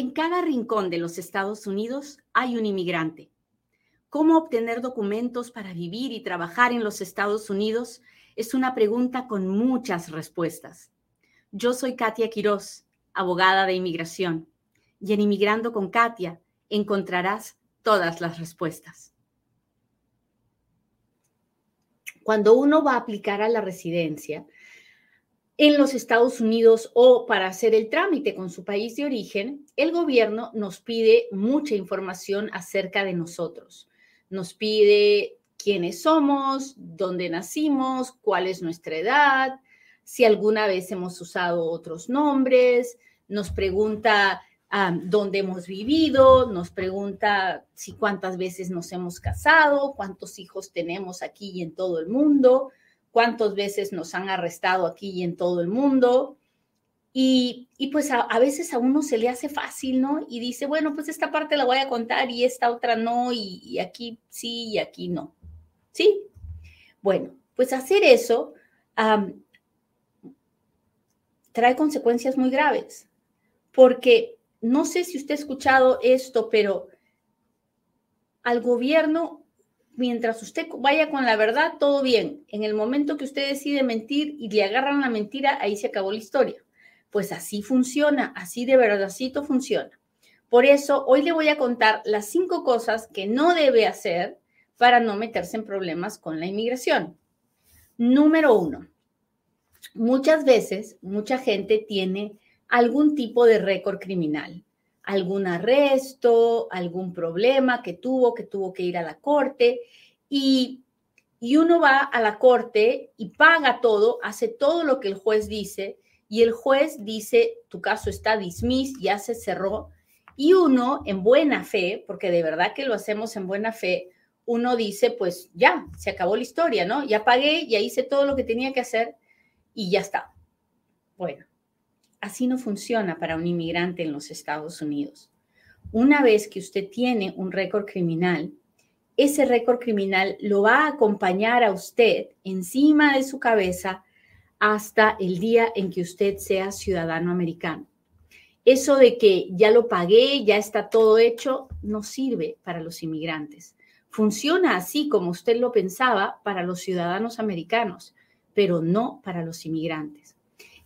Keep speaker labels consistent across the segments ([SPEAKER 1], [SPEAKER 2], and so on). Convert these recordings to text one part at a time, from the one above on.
[SPEAKER 1] En cada rincón de los Estados Unidos hay un inmigrante. ¿Cómo obtener documentos para vivir y trabajar en los Estados Unidos? Es una pregunta con muchas respuestas. Yo soy Katia Quiroz, abogada de inmigración, y en Inmigrando con Katia encontrarás todas las respuestas. Cuando uno va a aplicar a la residencia, en los Estados Unidos o para hacer el trámite con su país de origen, el gobierno nos pide mucha información acerca de nosotros. Nos pide quiénes somos, dónde nacimos, cuál es nuestra edad, si alguna vez hemos usado otros nombres, nos pregunta dónde hemos vivido, nos pregunta si cuántas veces nos hemos casado, cuántos hijos tenemos aquí y en todo el mundo, cuántas veces nos han arrestado aquí y en todo el mundo. Y, pues a, veces a uno se le hace fácil, ¿no? Y dice, bueno, pues esta parte la voy a contar y esta otra no, y, aquí sí y aquí no. ¿Sí? Bueno, pues hacer eso trae consecuencias muy graves, porque no sé si usted ha escuchado esto, pero al gobierno mientras usted vaya con la verdad, todo bien. En el momento que usted decide mentir y le agarran la mentira, ahí se acabó la historia. Pues así funciona, así de verdadcito funciona. Por eso, hoy le voy a contar las cinco cosas que no debe hacer para no meterse en problemas con la inmigración. Número uno, muchas veces mucha gente tiene algún tipo de récord criminal algún arresto, algún problema que tuvo, que tuvo que ir a la corte y, uno va a la corte y paga todo, hace todo lo que el juez dice y el juez dice, tu caso está dismiss, ya se cerró y uno en buena fe, porque de verdad que lo hacemos en buena fe, uno dice, pues ya, se acabó la historia, ¿no? Ya pagué, ya hice todo lo que tenía que hacer y ya está. Bueno, así no funciona para un inmigrante en los Estados Unidos. Una vez que usted tiene un récord criminal, ese récord criminal lo va a acompañar a usted encima de su cabeza hasta el día en que usted sea ciudadano americano. Eso de que ya lo pagué, ya está todo hecho, no sirve para los inmigrantes. Funciona así como usted lo pensaba para los ciudadanos americanos, pero no para los inmigrantes.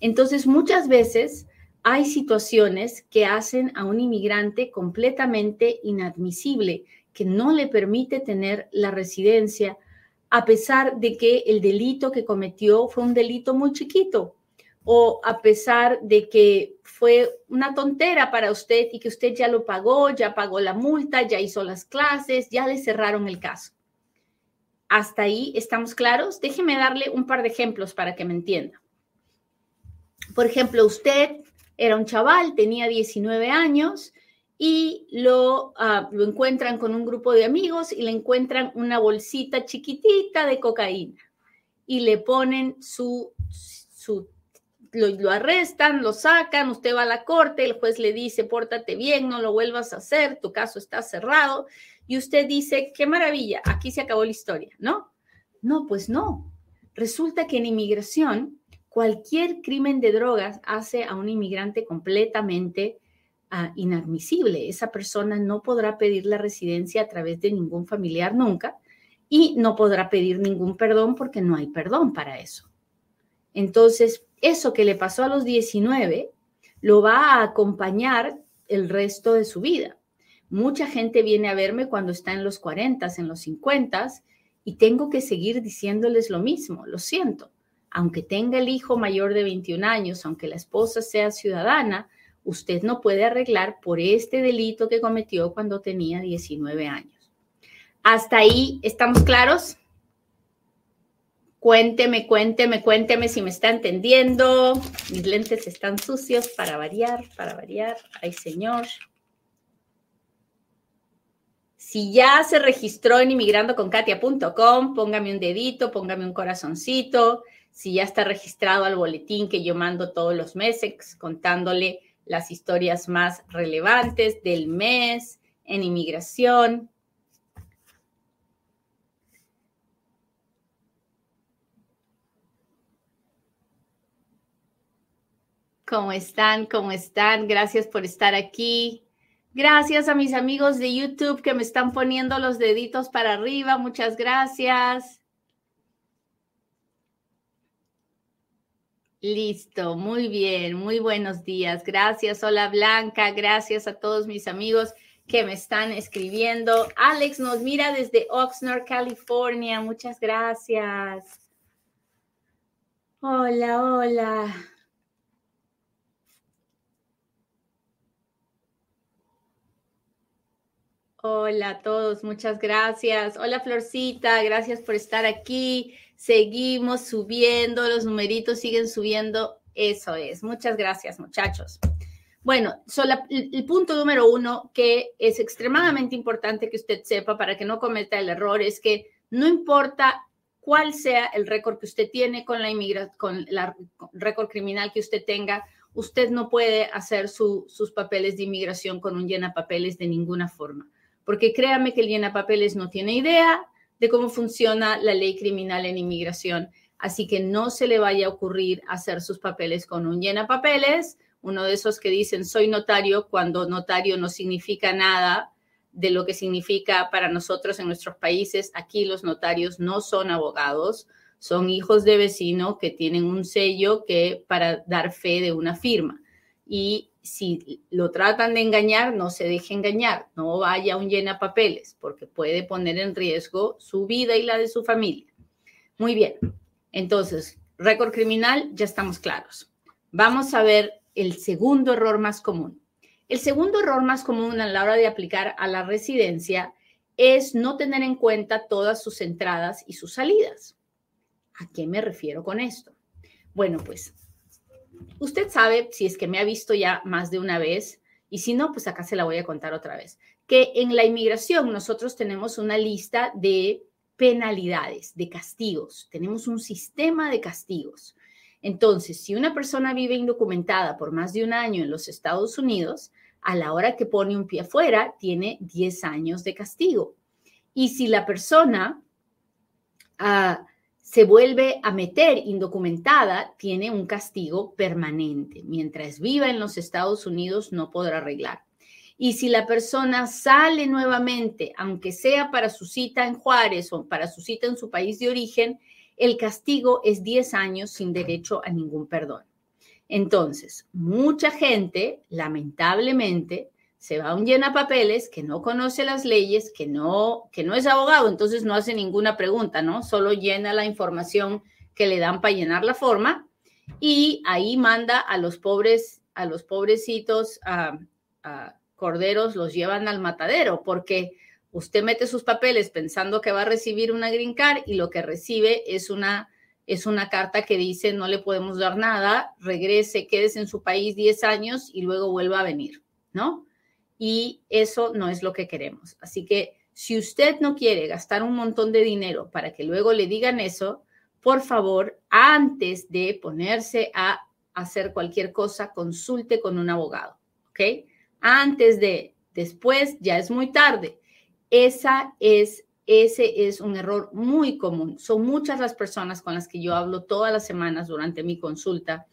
[SPEAKER 1] Entonces, muchas veces hay situaciones que hacen a un inmigrante completamente inadmisible, que no le permite tener la residencia, a pesar de que el delito que cometió fue un delito muy chiquito, o a pesar de que fue una tontera para usted y que usted ya lo pagó, ya pagó la multa, ya hizo las clases, ya le cerraron el caso. Hasta ahí estamos claros. Déjeme darle un par de ejemplos para que me entienda. Por ejemplo, usted era un chaval, tenía 19 años y lo, ah, lo encuentran con un grupo de amigos y le encuentran una bolsita chiquitita de cocaína y le ponen su, su lo, arrestan, lo sacan, usted va a la corte, el juez le dice, pórtate bien, no lo vuelvas a hacer, tu caso está cerrado, y usted dice, qué maravilla, aquí se acabó la historia, ¿no? No, pues no. Resulta que en inmigración cualquier crimen de drogas hace a un inmigrante completamente ah, inadmisible. Esa persona no podrá pedir la residencia a través de ningún familiar nunca y no podrá pedir ningún perdón porque no hay perdón para eso. Entonces, eso que le pasó a los 19 lo va a acompañar el resto de su vida. Mucha gente viene a verme cuando está en los 40, en los 50 y tengo que seguir diciéndoles lo mismo, lo siento aunque tenga el hijo mayor de 21 años, aunque la esposa sea ciudadana, usted no puede arreglar por este delito que cometió cuando tenía 19 años. ¿Hasta ahí estamos claros? Cuénteme, cuénteme, cuénteme si me está entendiendo. Mis lentes están sucios para variar, para variar. Ay, señor. Si ya se registró en inmigrandoconkatia.com, póngame un dedito, póngame un corazoncito si ya está registrado al boletín que yo mando todos los meses contándole las historias más relevantes del mes en inmigración. ¿Cómo están? ¿Cómo están? Gracias por estar aquí. Gracias a mis amigos de YouTube que me están poniendo los deditos para arriba. Muchas gracias. Listo, muy bien, muy buenos días. Gracias, hola Blanca, gracias a todos mis amigos que me están escribiendo. Alex nos mira desde Oxnard, California. Muchas gracias. Hola, hola. Hola a todos, muchas gracias. Hola Florcita, gracias por estar aquí. Seguimos subiendo, los numeritos siguen subiendo. Eso es. Muchas gracias, muchachos. Bueno, el, punto número uno que es extremadamente importante que usted sepa para que no cometa el error es que no importa cuál sea el récord que usted tiene con la inmigración, con el récord criminal que usted tenga, usted no puede hacer sus papeles de inmigración con un llena papeles de ninguna forma porque créame que el llena papeles no tiene idea de cómo funciona la ley criminal en inmigración, así que no se le vaya a ocurrir hacer sus papeles con un llena papeles, uno de esos que dicen soy notario cuando notario no significa nada de lo que significa para nosotros en nuestros países. Aquí los notarios no son abogados, son hijos de vecino que tienen un sello que para dar fe de una firma. Y si lo tratan de engañar, no se deje engañar, no vaya a un llena papeles, porque puede poner en riesgo su vida y la de su familia. Muy bien, entonces, récord criminal, ya estamos claros. Vamos a ver el segundo error más común. El segundo error más común a la hora de aplicar a la residencia es no tener en cuenta todas sus entradas y sus salidas. ¿A qué me refiero con esto? Bueno, pues usted sabe, si es que me ha visto ya más de una vez, y si no, pues acá se la voy a contar otra vez, que en la inmigración nosotros tenemos una lista de penalidades, de castigos, tenemos un sistema de castigos. Entonces, si una persona vive indocumentada por más de un año en los Estados Unidos, a la hora que pone un pie afuera, tiene 10 años de castigo. Y si la persona uh, se vuelve a meter indocumentada, tiene un castigo permanente. Mientras viva en los Estados Unidos, no podrá arreglar. Y si la persona sale nuevamente, aunque sea para su cita en Juárez o para su cita en su país de origen, el castigo es 10 años sin derecho a ningún perdón. Entonces, mucha gente, lamentablemente, se va a un llena papeles que no conoce las leyes, que no, que no es abogado, entonces no hace ninguna pregunta, ¿no? Solo llena la información que le dan para llenar la forma y ahí manda a los pobres, a los pobrecitos a, corderos, los llevan al matadero, porque usted mete sus papeles pensando que va a recibir una green card y lo que recibe es una, es una carta que dice no le podemos dar nada, regrese, quédese en su país 10 años y luego vuelva a venir, ¿no? Y eso no es lo que queremos. Así que si usted no quiere gastar un montón de dinero para que luego le digan eso, por favor, antes de ponerse a hacer cualquier cosa, consulte con un abogado, ¿ok? Antes de, después ya es muy tarde. Esa es, ese es un error muy común. Son muchas las personas con las que yo hablo todas las semanas durante mi consulta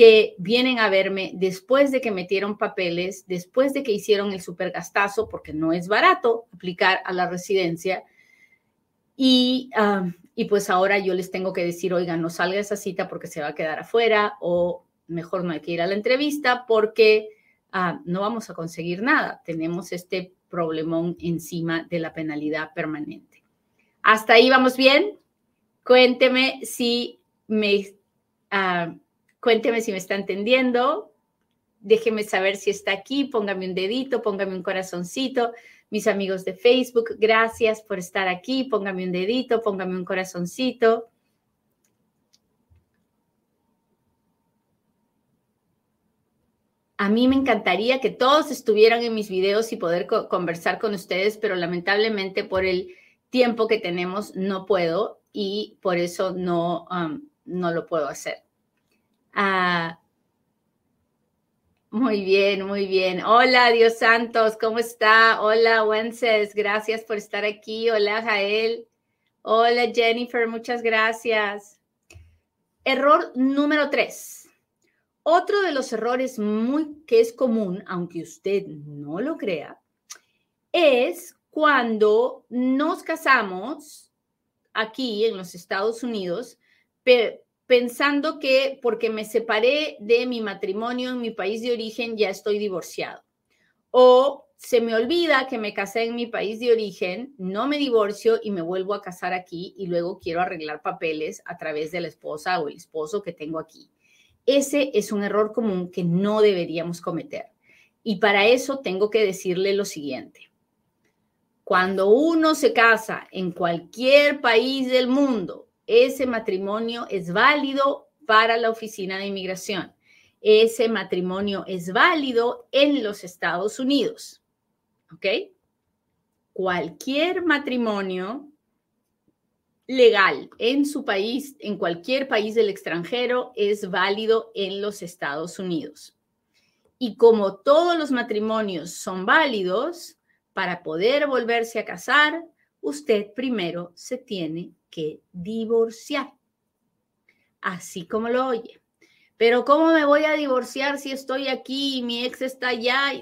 [SPEAKER 1] que vienen a verme después de que metieron papeles, después de que hicieron el supergastazo, porque no es barato aplicar a la residencia. Y, y pues ahora yo les tengo que decir, oiga, no salga esa cita porque se va a quedar afuera o mejor no hay que ir a la entrevista porque ah, no vamos a conseguir nada. Tenemos este problemón encima de la penalidad permanente. ¿Hasta ahí vamos bien? Cuénteme si me... Uh, Cuénteme si me está entendiendo. Déjeme saber si está aquí. Póngame un dedito, póngame un corazoncito. Mis amigos de Facebook, gracias por estar aquí. Póngame un dedito, póngame un corazoncito. A mí me encantaría que todos estuvieran en mis videos y poder conversar con ustedes, pero lamentablemente por el tiempo que tenemos no puedo y por eso no, no lo puedo hacer. Ah, muy bien, muy bien. Hola, Dios Santos, ¿cómo está? Hola, Wences, gracias por estar aquí. Hola, Jael. Hola, Jennifer, muchas gracias. Error número tres. Otro de los errores muy que es común, aunque usted no lo crea, es cuando nos casamos aquí en los Estados Unidos, pensando que porque me separé de mi matrimonio en mi país de origen ya estoy divorciado. O se me olvida que me casé en mi país de origen, no me divorcio y me vuelvo a casar aquí y luego quiero arreglar papeles a través de la esposa o el esposo que tengo aquí. Ese es un error común que no deberíamos cometer. Y para eso tengo que decirle lo siguiente. Cuando uno se casa en cualquier país del mundo, ese matrimonio es válido para la oficina de inmigración. Ese matrimonio es válido en los Estados Unidos. ¿ok? Cualquier matrimonio legal en su país, en cualquier país del extranjero, es válido en los Estados Unidos. Y como todos los matrimonios son válidos, para poder volverse a casar, usted primero se tiene que divorciar. Así como lo oye. Pero ¿cómo me voy a divorciar si estoy aquí y mi ex está allá?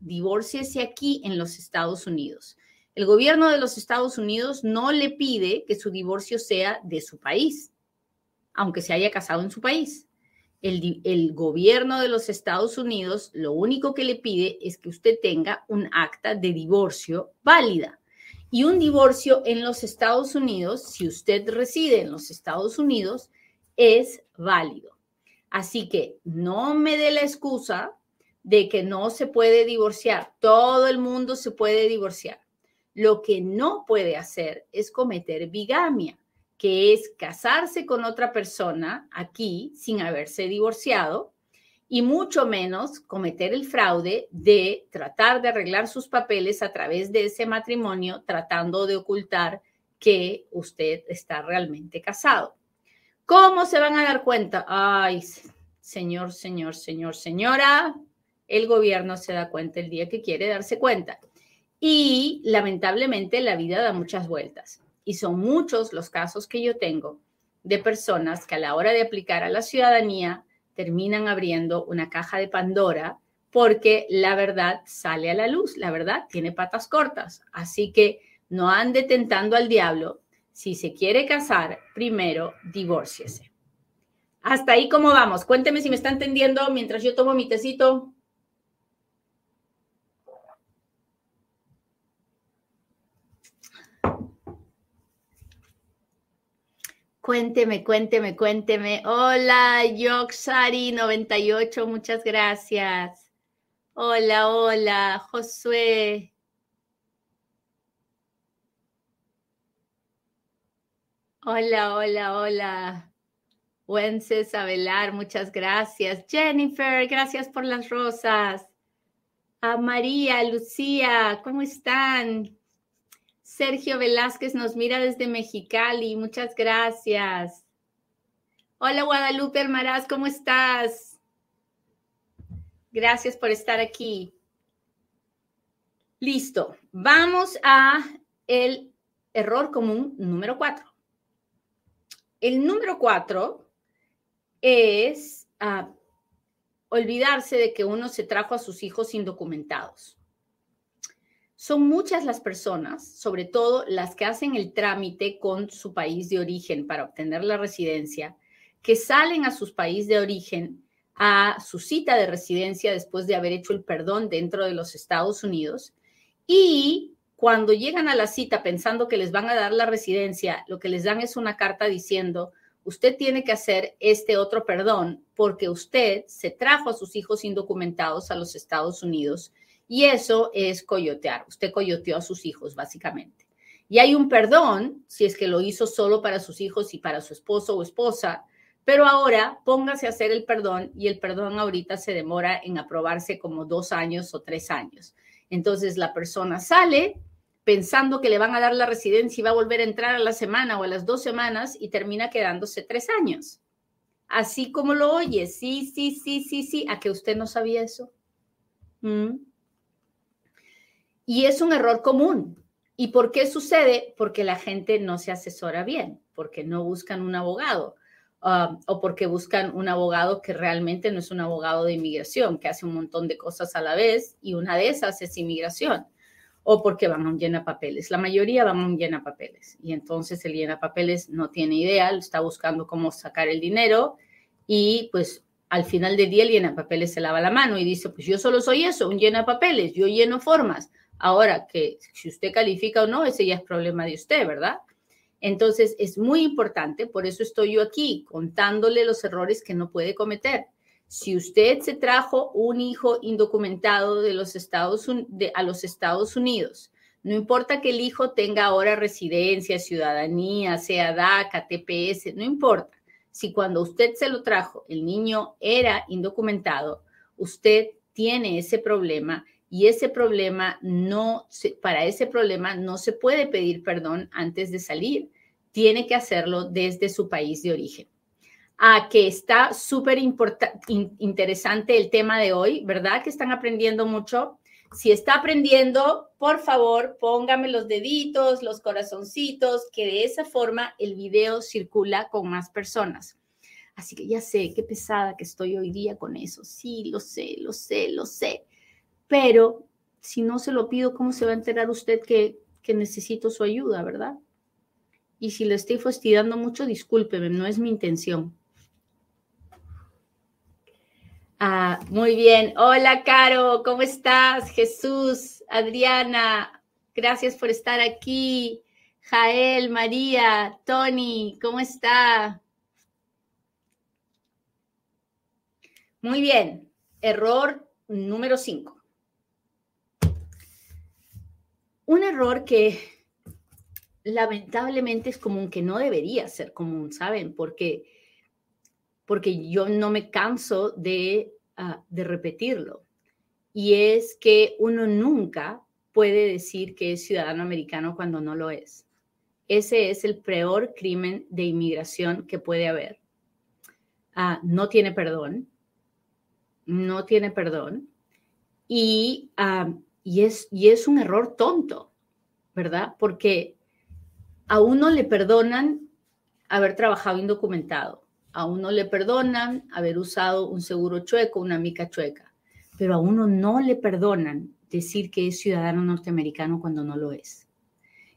[SPEAKER 1] divórciese aquí en los Estados Unidos. El gobierno de los Estados Unidos no le pide que su divorcio sea de su país, aunque se haya casado en su país. El, el, gobierno de los Estados Unidos lo único que le pide es que usted tenga un acta de divorcio válida. Y un divorcio en los Estados Unidos, si usted reside en los Estados Unidos, es válido. Así que no me dé la excusa de que no se puede divorciar. Todo el mundo se puede divorciar. Lo que no puede hacer es cometer bigamia, que es casarse con otra persona aquí sin haberse divorciado y mucho menos cometer el fraude de tratar de arreglar sus papeles a través de ese matrimonio tratando de ocultar que usted está realmente casado. ¿Cómo se van a dar cuenta? Ay, señor, señor, señor, señora, el gobierno se da cuenta el día que quiere darse cuenta. Y lamentablemente la vida da muchas vueltas. Y son muchos los casos que yo tengo de personas que a la hora de aplicar a la ciudadanía terminan abriendo una caja de Pandora porque la verdad sale a la luz, la verdad tiene patas cortas. Así que no ande tentando al diablo. Si se quiere casar, primero divórciese. Hasta ahí, ¿cómo vamos? Cuénteme si me está entendiendo mientras yo tomo mi tecito. Cuénteme, cuénteme, cuénteme. Hola, Yoxari98, muchas gracias. Hola, hola, Josué. Hola, hola, hola. Wences Abelar, muchas gracias. Jennifer, gracias por las rosas. A María, Lucía, ¿cómo están? Sergio Velázquez nos mira desde Mexicali. Muchas gracias. Hola Guadalupe Hermaraz, ¿cómo estás? Gracias por estar aquí. Listo. Vamos a el error común número cuatro. El número cuatro es ah, olvidarse de que uno se trajo a sus hijos indocumentados. Son muchas las personas, sobre todo las que hacen el trámite con su país de origen para obtener la residencia, que salen a su país de origen a su cita de residencia después de haber hecho el perdón dentro de los Estados Unidos. Y cuando llegan a la cita pensando que les van a dar la residencia, lo que les dan es una carta diciendo, usted tiene que hacer este otro perdón porque usted se trajo a sus hijos indocumentados a los Estados Unidos y eso es coyotear. Usted coyoteó a sus hijos, básicamente. Y hay un perdón si es que lo hizo solo para sus hijos y para su esposo o esposa, pero ahora póngase a hacer el perdón y el perdón ahorita se demora en aprobarse como dos años o tres años. Entonces la persona sale pensando que le van a dar la residencia y va a volver a entrar a la semana o a las dos semanas y termina quedándose tres años. Así como lo oye, sí, sí, sí, sí, sí, a que usted no sabía eso. ¿Mm? Y es un error común. ¿Y por qué sucede? Porque la gente no se asesora bien, porque no buscan un abogado, um, o porque buscan un abogado que realmente no es un abogado de inmigración, que hace un montón de cosas a la vez y una de esas es inmigración, o porque van a un llena papeles. La mayoría van a un llena papeles y entonces el llena papeles no tiene idea, está buscando cómo sacar el dinero y pues al final del día el llena papeles se lava la mano y dice, pues yo solo soy eso, un llena papeles, yo lleno formas. Ahora que si usted califica o no, ese ya es problema de usted, ¿verdad? Entonces es muy importante, por eso estoy yo aquí contándole los errores que no puede cometer. Si usted se trajo un hijo indocumentado de los Estados, de, a los Estados Unidos, no importa que el hijo tenga ahora residencia, ciudadanía, sea DACA, TPS, no importa. Si cuando usted se lo trajo, el niño era indocumentado, usted tiene ese problema y ese problema no, para ese problema no se puede pedir perdón antes de salir, tiene que hacerlo desde su país de origen. A que está súper interesante el tema de hoy, ¿verdad? Que están aprendiendo mucho. Si está aprendiendo, por favor, póngame los deditos, los corazoncitos, que de esa forma el video circula con más personas. Así que ya sé qué pesada que estoy hoy día con eso. Sí, lo sé, lo sé, lo sé pero si no se lo pido, ¿cómo se va a enterar usted que, necesito su ayuda, verdad? Y si le estoy fastidiando mucho, discúlpeme, no es mi intención. Ah, muy bien. Hola, Caro, ¿cómo estás? Jesús, Adriana, gracias por estar aquí. Jael, María, Tony, ¿cómo está? Muy bien. Error número 5. Un error que lamentablemente es común, que no debería ser común, ¿saben? Porque, porque yo no me canso de, ah, de repetirlo. Y es que uno nunca puede decir que es ciudadano americano cuando no lo es. Ese es el peor crimen de inmigración que puede haber. Ah, no tiene perdón, no tiene perdón. Y ah, y es, y es un error tonto, ¿verdad? Porque a uno le perdonan haber trabajado indocumentado, a uno le perdonan haber usado un seguro chueco, una mica chueca, pero a uno no le perdonan decir que es ciudadano norteamericano cuando no lo es.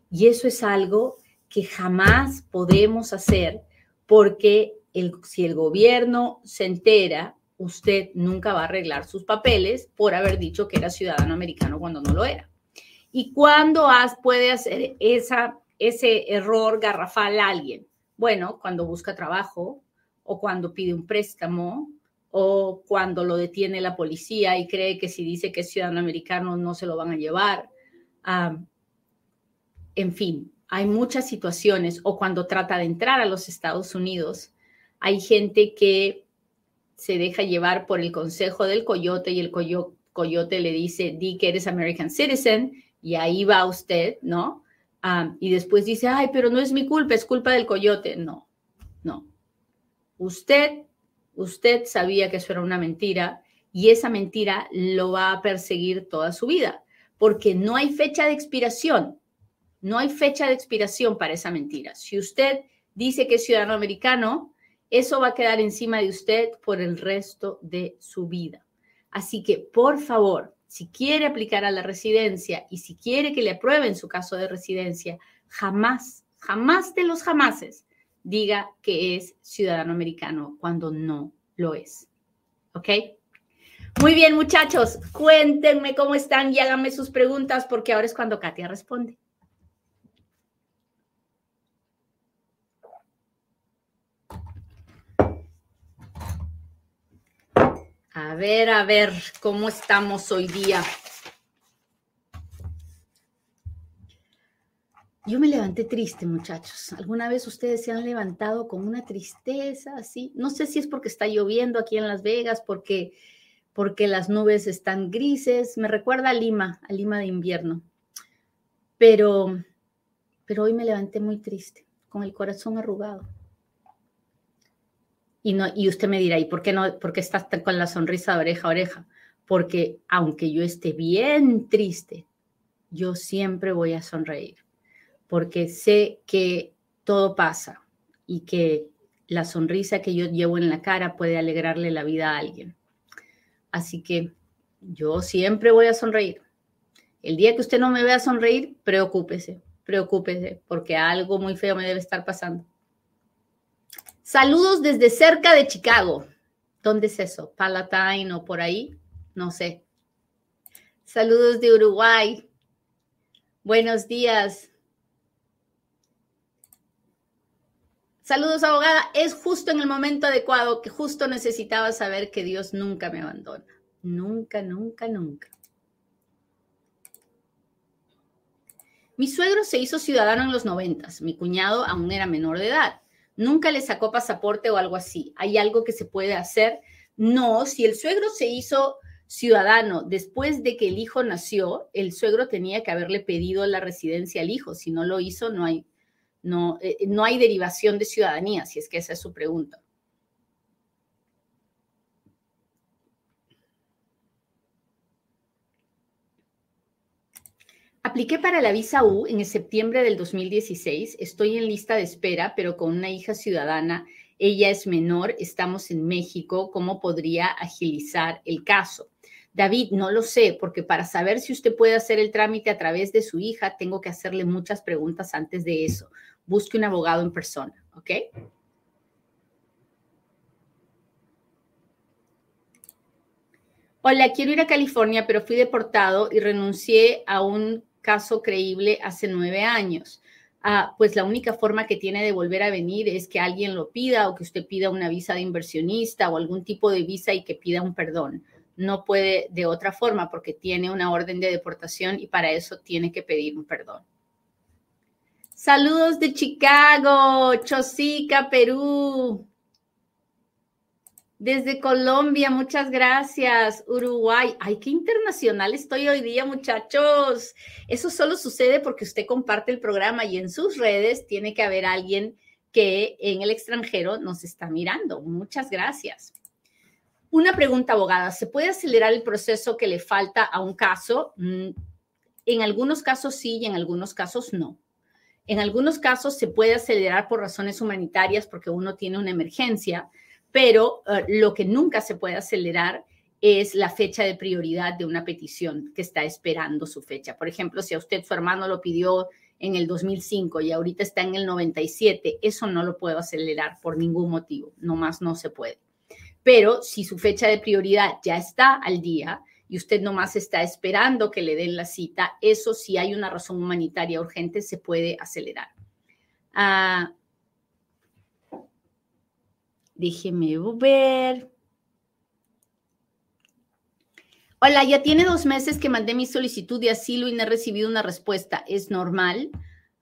[SPEAKER 1] Y eso es algo que jamás podemos hacer porque si el gobierno se entera usted nunca va a arreglar sus papeles por haber dicho que era ciudadano americano cuando no lo era. ¿Y cuándo puede hacer esa, ese error garrafal a alguien? Bueno, cuando busca trabajo o cuando pide un préstamo o cuando lo detiene la policía y cree que si dice que es ciudadano americano no se lo van a llevar. en fin, hay muchas situaciones o cuando trata de entrar a los Estados Unidos, hay gente que se deja llevar por el consejo del coyote y el coyote le dice, di que eres American Citizen y ahí va usted, ¿no? y después dice, ay, pero no es mi culpa, es culpa del coyote. No, no. Usted, usted sabía que eso era una mentira y esa mentira lo va a perseguir toda su vida, porque no hay fecha de expiración, no hay fecha de expiración para esa mentira. Si usted dice que es ciudadano americano, eso va a quedar encima de usted por el resto de su vida. Así que, por favor, si quiere aplicar a la residencia y si quiere que le aprueben su caso de residencia, jamás, jamás de los jamases diga que es ciudadano americano cuando no lo es. ¿Ok? Muy bien, muchachos, cuéntenme cómo están y háganme sus preguntas porque ahora es cuando Katia responde. A ver, a ver, ¿cómo estamos hoy día? Yo me levanté triste, muchachos. ¿Alguna vez ustedes se han levantado con una tristeza así? No sé si es porque está lloviendo aquí en Las Vegas, porque, porque las nubes están grises. Me recuerda a Lima, a Lima de invierno. Pero, pero hoy me levanté muy triste, con el corazón arrugado. Y, usted me dirá, ¿y por qué, no, por qué estás con la sonrisa de oreja a oreja? Porque aunque yo esté bien triste, yo siempre voy a sonreír, porque sé que todo pasa y que la sonrisa que yo llevo en la cara puede alegrarle la vida a alguien. Así que yo siempre voy a sonreír. El día que usted no me vea sonreír, preocúpese, preocúpese, porque algo muy feo me debe estar pasando. Saludos desde cerca de Chicago. ¿Dónde es eso? Palatine o por ahí? No sé. Saludos de Uruguay. Buenos días. Saludos, abogada. Es justo en el momento adecuado que justo necesitaba saber que Dios nunca me abandona. Nunca, nunca, nunca. Mi suegro se hizo ciudadano en los noventas. Mi cuñado aún era menor de edad. Nunca le sacó pasaporte o algo así. ¿Hay algo que se puede hacer? No, si el suegro se hizo ciudadano después de que el hijo nació, el suegro tenía que haberle pedido la residencia al hijo. Si no lo hizo, no hay, no, eh, no hay derivación de ciudadanía, si es que esa es su pregunta. Apliqué para la visa U en septiembre del 2016. Estoy en lista de espera, pero con una hija ciudadana. Ella es menor, estamos en México. ¿Cómo podría agilizar el caso? David, no lo sé, porque para saber si usted puede hacer el trámite a través de su hija, tengo que hacerle muchas preguntas antes de eso busque un abogado en persona, ¿ok? Hola, quiero ir a California, pero fui deportado y renuncié a un caso creíble hace nueve años. Ah, pues la única forma que tiene de volver a venir es que alguien lo pida o que usted pida una visa de inversionista o algún tipo de visa y que pida un perdón. No puede de otra forma porque tiene una orden de deportación y para eso tiene que pedir un perdón. Saludos de Chicago, Chosica, Perú. Desde Colombia, muchas gracias. Uruguay, ay, qué internacional estoy hoy día, muchachos. Eso solo sucede porque usted comparte el programa y en sus redes tiene que haber alguien que en el extranjero nos está mirando. Muchas gracias. Una pregunta, abogada. ¿Se puede acelerar el proceso que le falta a un caso? Mm, en algunos casos sí y en algunos casos no. En algunos casos se puede acelerar por razones humanitarias porque uno tiene una emergencia, pero eh, lo que nunca se puede acelerar es la fecha de prioridad de una petición que está esperando su fecha. Por ejemplo, si a usted su hermano lo pidió en el 2005 y ahorita está en el 97, eso no lo puedo acelerar por ningún motivo, nomás no se puede. Pero si su fecha de prioridad ya está al día, y usted nomás está esperando que le den la cita, eso si hay una razón humanitaria urgente se puede acelerar. Ah, déjeme ver. Hola, ya tiene dos meses que mandé mi solicitud de asilo y no he recibido una respuesta. ¿Es normal?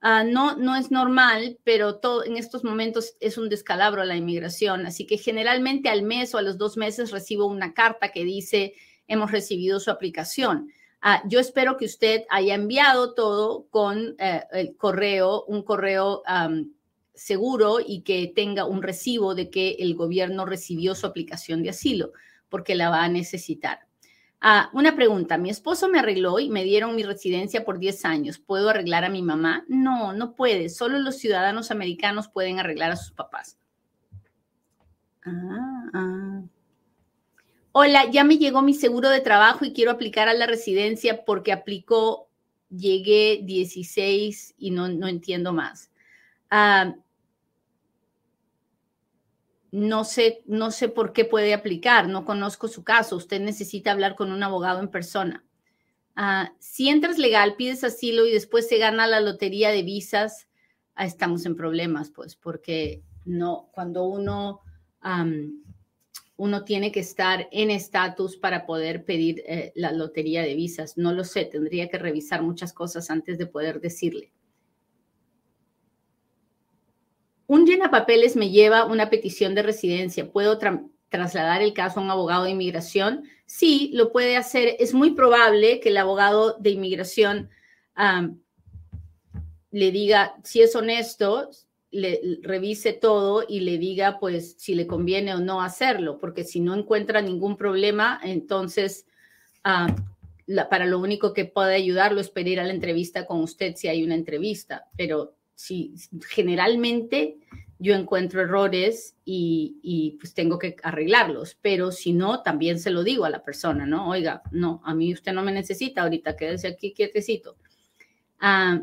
[SPEAKER 1] Ah, no, no es normal, pero todo, en estos momentos es un descalabro la inmigración. Así que generalmente al mes o a los dos meses recibo una carta que dice hemos recibido su aplicación. Ah, yo espero que usted haya enviado todo con eh, el correo, un correo seguro y que tenga un recibo de que el gobierno recibió su aplicación de asilo, porque la va a necesitar. Ah, una pregunta, mi esposo me arregló y me dieron mi residencia por 10 años. ¿Puedo arreglar a mi mamá? No, no puede. Solo los ciudadanos americanos pueden arreglar a sus papás. Ah, ah. Hola, ya me llegó mi seguro de trabajo y quiero aplicar a la residencia porque aplicó, llegué 16 y no, no entiendo más. Ah, no sé, no sé por qué puede aplicar, no conozco su caso. Usted necesita hablar con un abogado en persona. Ah, si entras legal, pides asilo y después se gana la lotería de visas, ah, estamos en problemas, pues, porque no, cuando uno uno tiene que estar en estatus para poder pedir eh, la lotería de visas. No lo sé, tendría que revisar muchas cosas antes de poder decirle. Un papeles me lleva una petición de residencia. ¿Puedo trasladar el caso a un abogado de inmigración? Sí, lo puede hacer. Es muy probable que el abogado de inmigración le diga, si es honesto, le revise todo y le diga pues si le conviene o no hacerlo, porque si no encuentra ningún problema, entonces para lo único que puede ayudarlo es pedir a la entrevista con usted si hay una entrevista, pero si generalmente yo encuentro errores y, pues tengo que arreglarlos, pero si no, también se lo digo a la persona, ¿no? Oiga, no, a mí usted no me necesita ahorita, quédese aquí quietecito. Ah,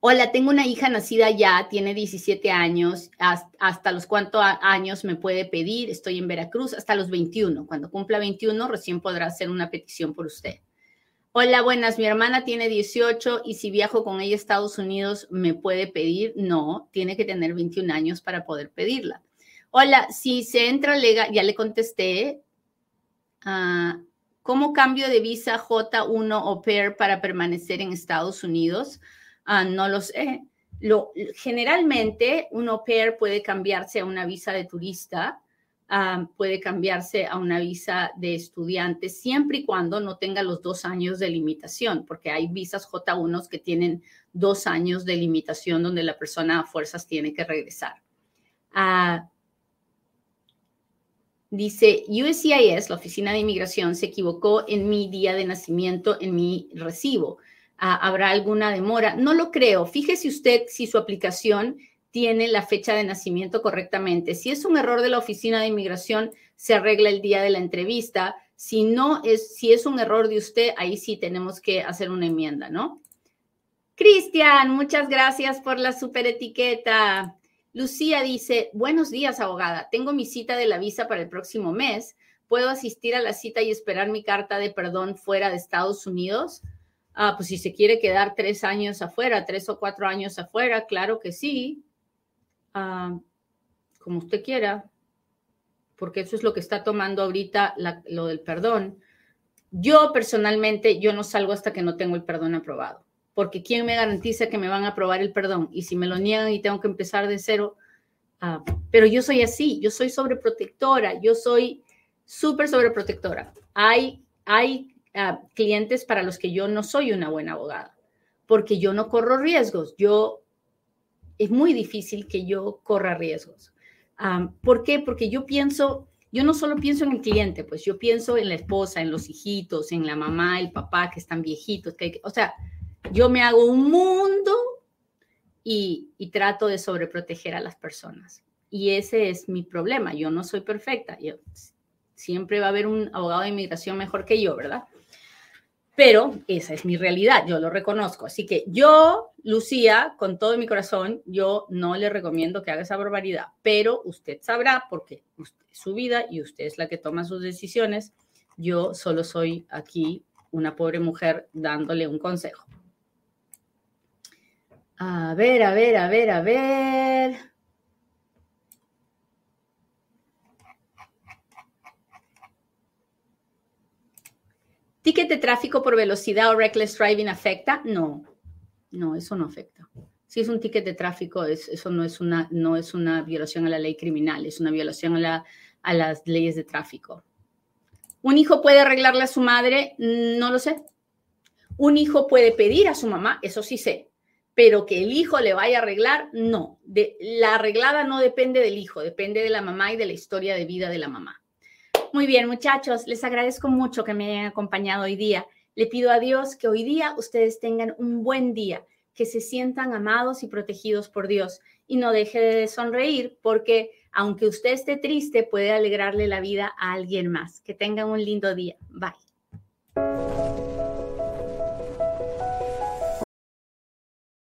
[SPEAKER 1] hola, tengo una hija nacida ya, tiene 17 años, hasta, los cuántos años me puede pedir, estoy en Veracruz, hasta los 21, cuando cumpla 21 recién podrá hacer una petición por usted. Hola, buenas. Mi hermana tiene 18 y si viajo con ella a Estados Unidos, ¿me puede pedir? No, tiene que tener 21 años para poder pedirla. Hola, si se entra legal, ya le contesté. Ah, ¿Cómo cambio de visa J1 o PAIR para permanecer en Estados Unidos? Ah, no lo sé. Generalmente, un au pair puede cambiarse a una visa de turista Puede cambiarse a una visa de estudiante siempre y cuando no tenga los dos años de limitación, porque hay visas J1 que tienen dos años de limitación donde la persona a fuerzas tiene que regresar. Ah, dice, USCIS, la Oficina de Inmigración, se equivocó en mi día de nacimiento, en mi recibo. Ah, ¿Habrá alguna demora? No lo creo. Fíjese usted si su aplicación tiene la fecha de nacimiento correctamente. Si es un error de la oficina de inmigración, se arregla el día de la entrevista. Si no es, si es un error de usted, ahí sí tenemos que hacer una enmienda, ¿no? Cristian, muchas gracias por la super etiqueta. Lucía dice, buenos días, abogada. Tengo mi cita de la visa para el próximo mes. ¿Puedo asistir a la cita y esperar mi carta de perdón fuera de Estados Unidos? Ah, pues si se quiere quedar tres años afuera, tres o cuatro años afuera, claro que sí. Ah, como usted quiera, porque eso es lo que está tomando ahorita lo del perdón. Yo personalmente, yo no salgo hasta que no tengo el perdón aprobado, porque ¿quién me garantiza que me van a aprobar el perdón? Y si me lo niegan y tengo que empezar de cero, ah, pero yo soy así, yo soy sobreprotectora, yo soy súper sobreprotectora. Hay, hay ah, clientes para los que yo no soy una buena abogada, porque yo no corro riesgos, yo es muy difícil que yo corra riesgos. ¿Por qué? Porque yo pienso, yo no solo pienso en el cliente, pues yo pienso en la esposa, en los hijitos, en la mamá, el papá que están viejitos, que, o sea, yo me hago un mundo y, y trato de sobreproteger a las personas. Y ese es mi problema. Yo no soy perfecta. Yo, siempre va a haber un abogado de inmigración mejor que yo, ¿verdad? Pero esa es mi realidad, yo lo reconozco. Así que yo, Lucía, con todo mi corazón, yo no le recomiendo que haga esa barbaridad, pero usted sabrá porque es su vida y usted es la que toma sus decisiones. Yo solo soy aquí una pobre mujer dándole un consejo. A ver, a ver, a ver, a ver. ¿Ticket de tráfico por velocidad o reckless driving afecta? No, no, eso no afecta. Si es un ticket de tráfico, eso no es, una, no es una violación a la ley criminal, es una violación a, a las leyes de tráfico. ¿Un hijo puede arreglarle a su madre? No lo sé. Un hijo puede pedir a su mamá, eso sí sé, pero que el hijo le vaya a arreglar, no. De, la arreglada no depende del hijo, depende de la mamá y de la historia de vida de la mamá. Muy bien, muchachos, les agradezco mucho que me hayan acompañado hoy día. Le pido a Dios que hoy día ustedes tengan un buen día, que se sientan amados y protegidos por Dios y no deje de sonreír porque aunque usted esté triste, puede alegrarle la vida a alguien más. Que tengan un lindo día. Bye.